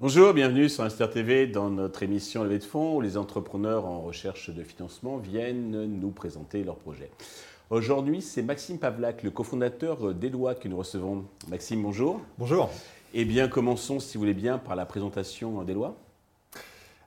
Bonjour, bienvenue sur Inster TV dans notre émission Levée de fonds où les entrepreneurs en recherche de financement viennent nous présenter leurs projets. Aujourd'hui, c'est Maxime Pavlak, le cofondateur d'Eloi que nous recevons. Maxime, bonjour. Bonjour. Eh bien, commençons, si vous voulez bien, par la présentation d'Eloi.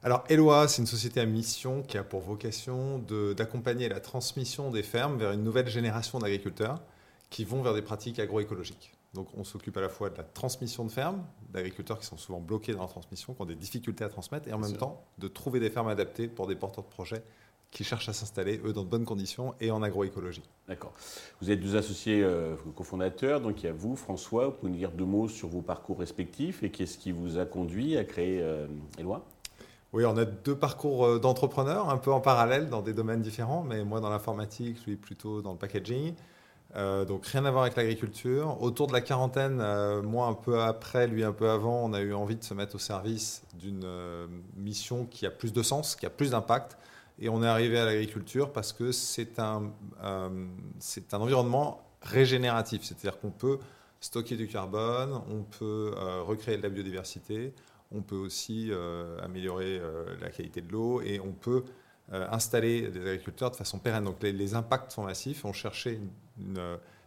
Alors, Eloi, c'est une société à mission qui a pour vocation d'accompagner la transmission des fermes vers une nouvelle génération d'agriculteurs qui vont vers des pratiques agroécologiques. Donc, on s'occupe à la fois de la transmission de fermes, d'agriculteurs qui sont souvent bloqués dans la transmission, qui ont des difficultés à transmettre, et en même temps de trouver des fermes adaptées pour des porteurs de projets qui cherchent à s'installer, eux, dans de bonnes conditions et en agroécologie. D'accord. Vous êtes deux associés euh, cofondateurs, donc il y a vous, François. Vous pouvez nous dire deux mots sur vos parcours respectifs et qu'est-ce qui vous a conduit à créer euh, Eloi oui, on a deux parcours euh, d'entrepreneurs, un peu en parallèle dans des domaines différents, mais moi dans l'informatique, lui plutôt dans le packaging. Euh, donc rien à voir avec l'agriculture. Autour de la quarantaine, euh, moi un peu après, lui un peu avant, on a eu envie de se mettre au service d'une mission qui a plus de sens, qui a plus d'impact. Et on est arrivé à l'agriculture parce que c'est un, un environnement régénératif. C'est-à-dire qu'on peut stocker du carbone, on peut recréer de la biodiversité, on peut aussi améliorer la qualité de l'eau et on peut installer des agriculteurs de façon pérenne. Donc les, les impacts sont massifs. On cherchait une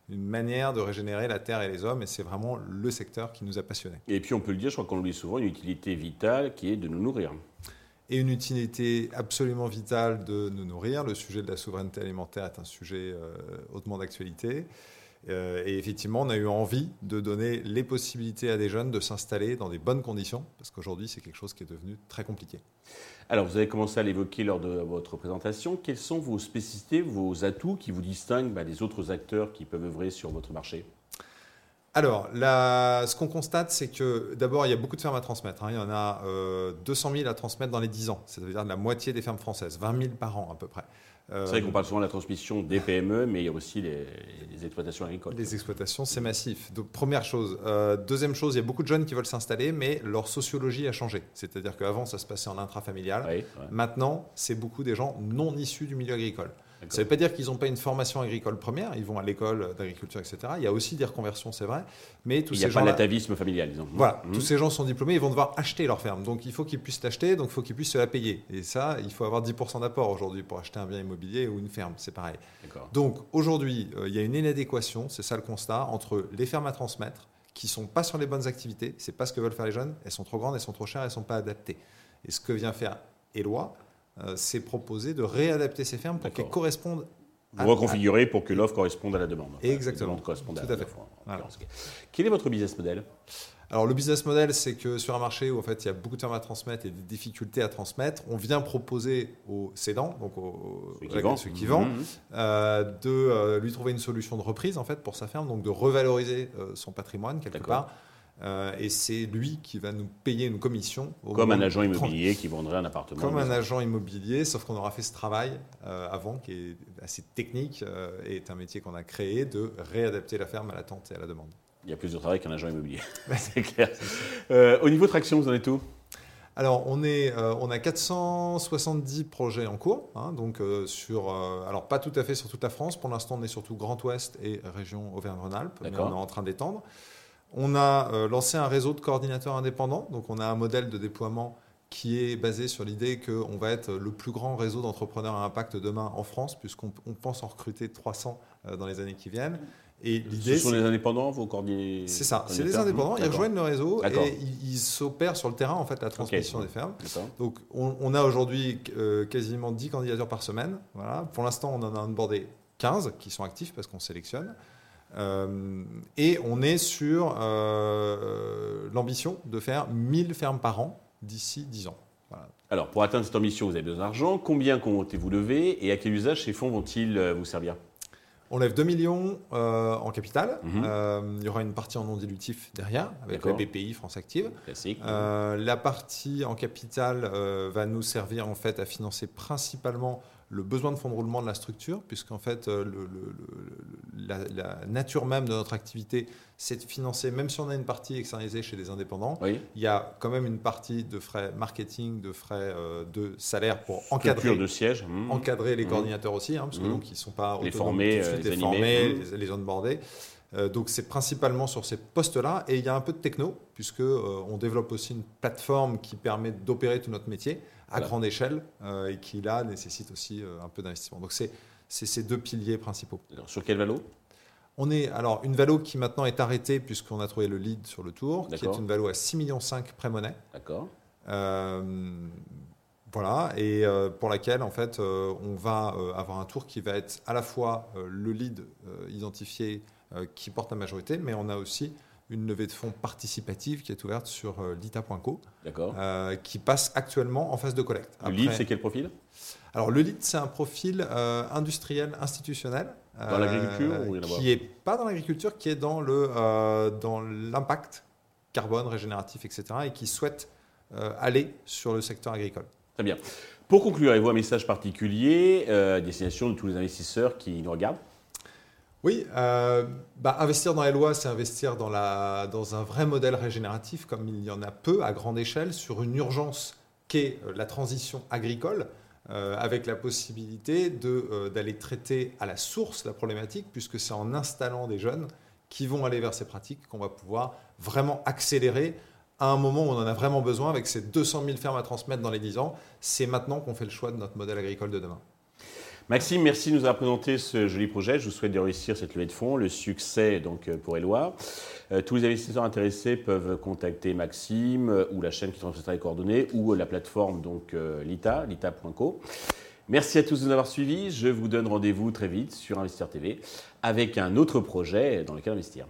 une, manière de régénérer la terre et les hommes, et c'est vraiment le secteur qui nous a passionnés. Et puis on peut le dire, je crois qu'on l'oublie souvent, une utilité vitale qui est de nous nourrir. Et une utilité absolument vitale de nous nourrir. Le sujet de la souveraineté alimentaire est un sujet euh, hautement d'actualité. Euh, et effectivement, on a eu envie de donner les possibilités à des jeunes de s'installer dans des bonnes conditions, parce qu'aujourd'hui, c'est quelque chose qui est devenu très compliqué. Alors, vous avez commencé à l'évoquer lors de votre présentation. Quelles sont vos spécificités, vos atouts qui vous distinguent bah, des autres acteurs qui peuvent œuvrer sur votre marché? Alors, ce qu'on constate, c'est que d'abord, il y a beaucoup de fermes à transmettre. Hein. Il y en a 200 euh, 000 à transmettre dans les 10 ans, c'est-à-dire la moitié des fermes françaises, 20 000 par an à peu près. C'est vrai qu'on parle souvent de la transmission des PME, mais il y a aussi les, exploitations agricoles. Les exploitations, c'est massif. Donc, première chose. Euh, deuxième chose, il y a beaucoup de jeunes qui veulent s'installer, mais leur sociologie a changé. C'est-à-dire qu'avant, ça se passait en intrafamilial. Maintenant, c'est beaucoup des gens non issus du milieu agricole. Ça ne veut pas dire qu'ils n'ont pas une formation agricole première, ils vont à l'école d'agriculture, etc. Il y a aussi des reconversions, c'est vrai. Mais tous il n'y a pas l'atavisme familial, disons. Voilà, mmh. tous ces gens sont diplômés, ils vont devoir acheter leur ferme. Donc il faut qu'ils puissent l'acheter, donc il faut qu'ils puissent se la payer. Et ça, il faut avoir 10% d'apport aujourd'hui pour acheter un bien immobilier ou une ferme, c'est pareil. Donc aujourd'hui, euh, il y a une inadéquation, c'est ça le constat, entre les fermes à transmettre, qui sont pas sur les bonnes activités, c'est pas ce que veulent faire les jeunes, elles sont trop grandes, elles sont trop chères, elles sont pas adaptées. Et ce que vient faire Eloi, euh, c'est proposer de réadapter ces fermes pour qu'elles correspondent vous reconfigurez pour que l'offre corresponde à la demande. Exactement. Tout à, fait. Quel est votre business model? Alors le business model, c'est que sur un marché où en fait il y a beaucoup de fermes à transmettre et des difficultés à transmettre, on vient proposer aux cédants, donc aux, ceux qui vendent, mmh, mmh. euh, de euh, lui trouver une solution de reprise en fait pour sa ferme, donc de revaloriser son patrimoine quelque part euh, et c'est lui qui va nous payer une commission. Comme un agent immobilier qui vendrait un appartement. Comme un agent immobilier, sauf qu'on aura fait ce travail euh, avant, qui est assez technique, euh, et est un métier qu'on a créé de réadapter la ferme à l'attente et à la demande. Il y a plus de travail qu'un agent immobilier, c'est clair. au niveau traction, vous en êtes où? Alors, on, est, on a 470 projets en cours, hein, donc sur, alors pas tout à fait sur toute la France. Pour l'instant, on est surtout Grand Ouest et région Auvergne-Rhône-Alpes, mais on est en train d'étendre. On a euh, lancé un réseau de coordinateurs indépendants, donc on a un modèle de déploiement qui est basé sur l'idée qu'on va être le plus grand réseau d'entrepreneurs à impact demain en France, puisqu'on pense en recruter 300 euh, dans les années qui viennent. Et l'idée, Ce sont les indépendants, vos coordinateurs? C'est ça, c'est les indépendants, ils rejoignent le réseau et ils s'opèrent sur le terrain, en fait, la transmission des fermes. Donc on, a aujourd'hui euh, quasiment 10 candidatures par semaine. Voilà. Pour l'instant, on en a onboardé 15 qui sont actifs parce qu'on sélectionne. Euh, et on est sur euh, l'ambition de faire 1000 fermes par an d'ici 10 ans. Alors, pour atteindre cette ambition, vous avez besoin d'argent. Combien comptez-vous lever et à quel usage ces fonds vont-ils euh, vous servir? On lève 2 millions en capital. Mhm. il y aura une partie en non dilutif derrière, avec la BPI France Active. Classique. la partie en capital va nous servir en fait à financer principalement le besoin de fonds de roulement de la structure, puisqu'en fait, euh, la, nature même de notre activité, c'est de financer, même si on a une partie externalisée chez des indépendants, il y a quand même une partie de frais marketing, de frais euh, de salaire pour encadrer, de siège. Mmh. encadrer les mmh. coordinateurs aussi, hein, parce que mmh. donc ils ne sont pas les formés, tout de suite, les, formés, les, les onboardés. Euh, donc c'est principalement sur ces postes-là et il y a un peu de techno puisque on développe aussi une plateforme qui permet d'opérer tout notre métier à grande échelle euh, et qui là nécessite aussi euh, un peu d'investissement. Donc c'est ces deux piliers principaux. sur quel valo? On est alors une valo qui maintenant est arrêtée puisqu'on a trouvé le lead sur le tour, qui est une valo à 6,5 millions pré-monnaie. D'accord. Euh, voilà, et pour laquelle en fait on va avoir un tour qui va être à la fois le lead identifié qui porte la majorité, mais on a aussi une levée de fonds participative qui est ouverte sur euh, lita.co, euh, qui passe actuellement en phase de collecte. Le lead, c'est quel profil? Alors le lead, c'est un profil euh, industriel institutionnel. Dans l'agriculture Qui n'est pas dans l'agriculture, qui est dans le dans l'impact carbone, régénératif, etc. et qui souhaite aller sur le secteur agricole. Très bien. Pour conclure, avez-vous un message particulier à destination de tous les investisseurs qui nous regardent? Oui, euh, bah, investir dans les lois, c'est investir dans, un vrai modèle régénératif, comme il y en a peu à grande échelle, sur une urgence qu'est euh, la transition agricole, euh, avec la possibilité d'aller traiter à la source la problématique, puisque c'est en installant des jeunes qui vont aller vers ces pratiques qu'on va pouvoir vraiment accélérer à un moment où on en a vraiment besoin, avec ces 200 000 fermes à transmettre dans les 10 ans. C'est maintenant qu'on fait le choix de notre modèle agricole de demain. Maxime, merci de nous avoir présenté ce joli projet. Je vous souhaite de réussir cette levée de fonds, le succès donc euh, pour Eloi. Euh, tous les investisseurs intéressés peuvent contacter Maxime euh, ou la chaîne qui transmettra les coordonnées ou la plateforme donc Lita, lita.co. Merci à tous de nous avoir suivis. Je vous donne rendez-vous très vite sur Investir TV avec un autre projet dans lequel investir.